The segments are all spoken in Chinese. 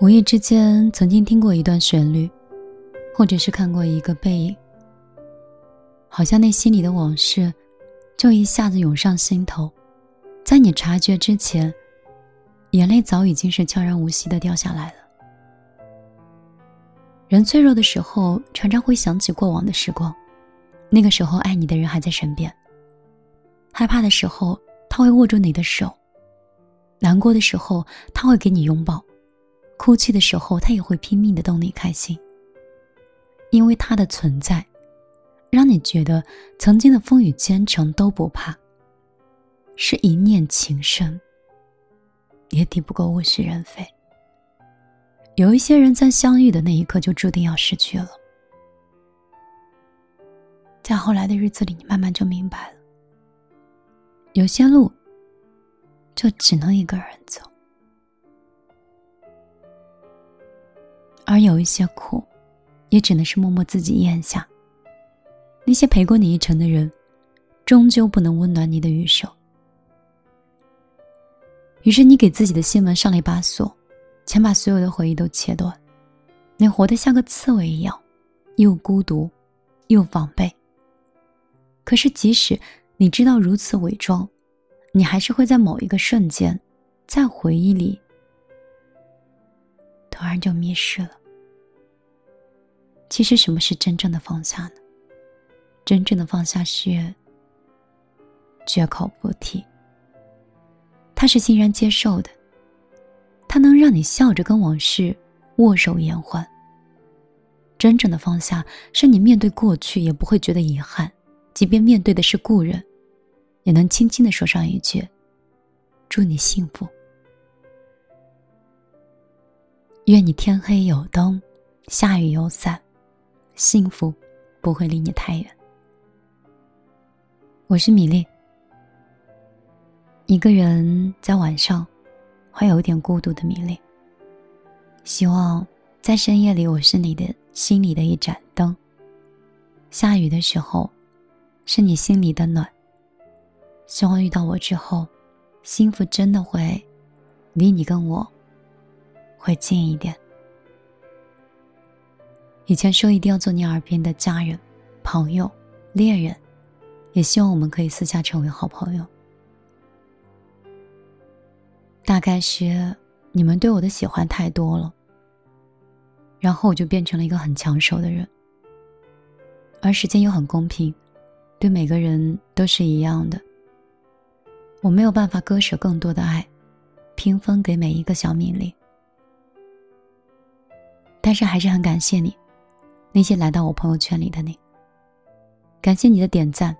无意之间曾经听过一段旋律，或者是看过一个背影，好像那心里的往事，就一下子涌上心头，在你察觉之前，眼泪早已经是悄然无息的掉下来了。人脆弱的时候，常常会想起过往的时光，那个时候爱你的人还在身边。害怕的时候，他会握住你的手；难过的时候，他会给你拥抱。哭泣的时候，他也会拼命的逗你开心。因为他的存在，让你觉得曾经的风雨兼程都不怕。是一念情深，也抵不过物是人非。有一些人在相遇的那一刻就注定要失去了，在后来的日子里，你慢慢就明白了，有些路就只能一个人走。而有一些苦，也只能是默默自己咽下。那些陪过你一程的人，终究不能温暖你的余生。于是你给自己的心门上了一把锁，想把所有的回忆都切断。你活得像个刺猬一样，又孤独，又防备。可是即使你知道如此伪装，你还是会在某一个瞬间，在回忆里，突然就迷失了。其实，什么是真正的放下呢？真正的放下是绝口不提。他是欣然接受的，他能让你笑着跟往事握手言欢。真正的放下，是你面对过去也不会觉得遗憾，即便面对的是故人，也能轻轻的说上一句：“祝你幸福。”愿你天黑有灯，下雨有伞。幸福不会离你太远。我是米粒，一个人在晚上会有一点孤独的米粒。希望在深夜里，我是你的心里的一盏灯。下雨的时候，是你心里的暖。希望遇到我之后，幸福真的会离你跟我会近一点。以前说一定要做你耳边的家人、朋友、恋人，也希望我们可以私下成为好朋友。大概是你们对我的喜欢太多了，然后我就变成了一个很抢手的人。而时间又很公平，对每个人都是一样的。我没有办法割舍更多的爱，平分给每一个小米粒，但是还是很感谢你。那些来到我朋友圈里的你，感谢你的点赞，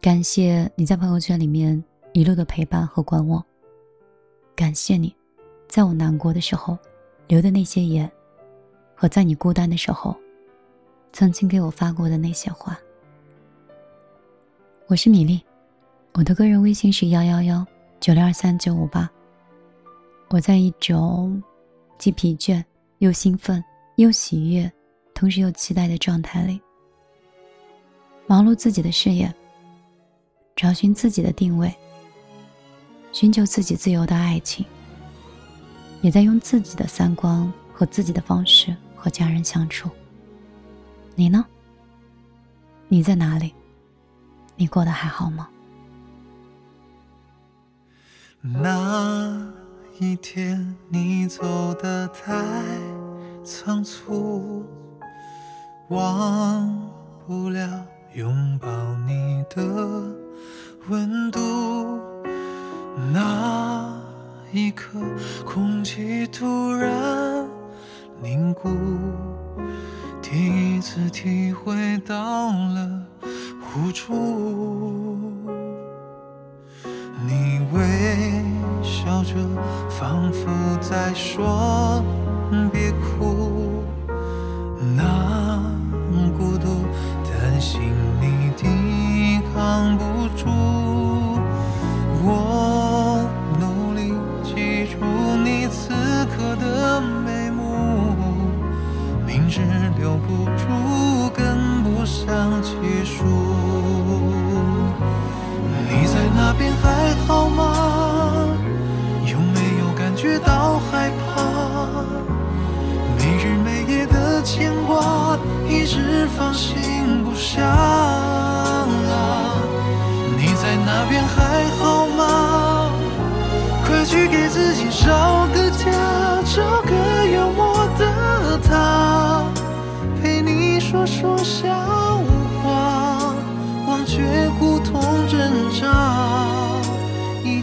感谢你在朋友圈里面一路的陪伴和观望，感谢你，在我难过的时候流的那些眼，和在你孤单的时候，曾经给我发过的那些话。我是米粒，我的个人微信是幺幺幺九六二三九五八。我在一种既疲倦又兴奋又喜悦。同时又期待的状态里，忙碌自己的事业，找寻自己的定位，寻求自己自由的爱情，也在用自己的三观和自己的方式和家人相处。你呢？你在哪里？你过得还好吗？那一天你走得太仓促。忘不了拥抱你的温度，那一刻空气突然凝固，第一次体会到了无助。你微笑着，仿佛在说别哭。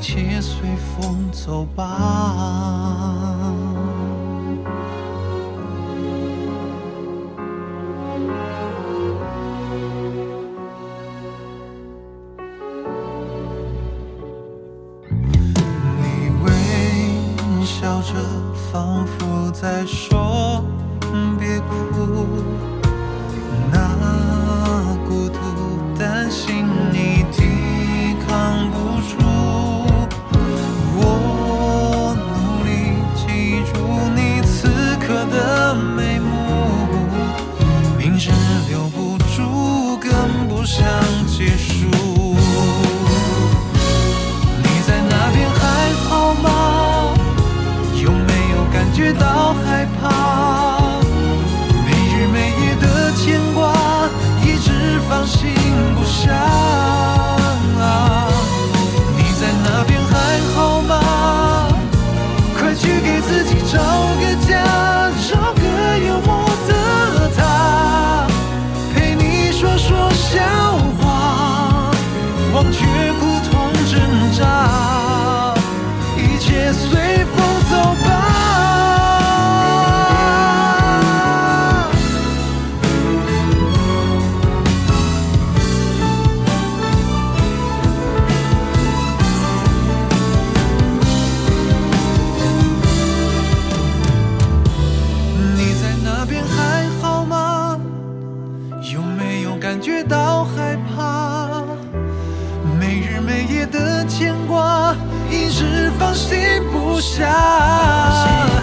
且随风走吧。你微笑着仿佛在说别哭。挣扎。一切随风走吧。每夜的牵挂，一直放心不下。